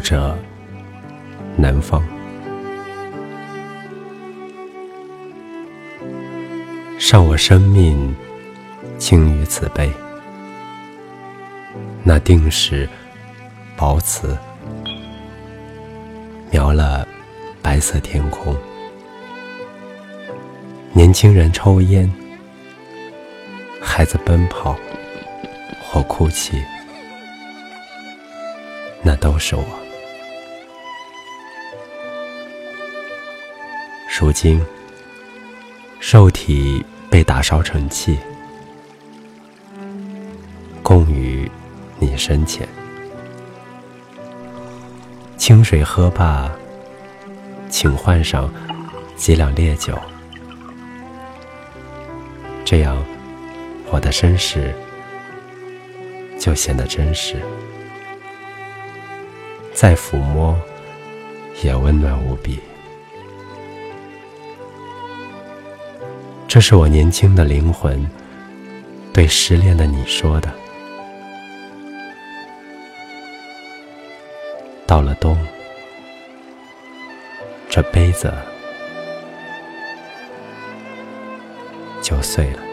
者，南方。上我生命，轻于此杯。那定是薄瓷，描了白色天空。年轻人抽烟，孩子奔跑或哭泣，那都是我。如今，受体被打烧成气，供于你身前。清水喝罢，请换上几两烈酒。这样，我的身世就显得真实，再抚摸也温暖无比。这是我年轻的灵魂对失恋的你说的。到了冬，这杯子。就碎了。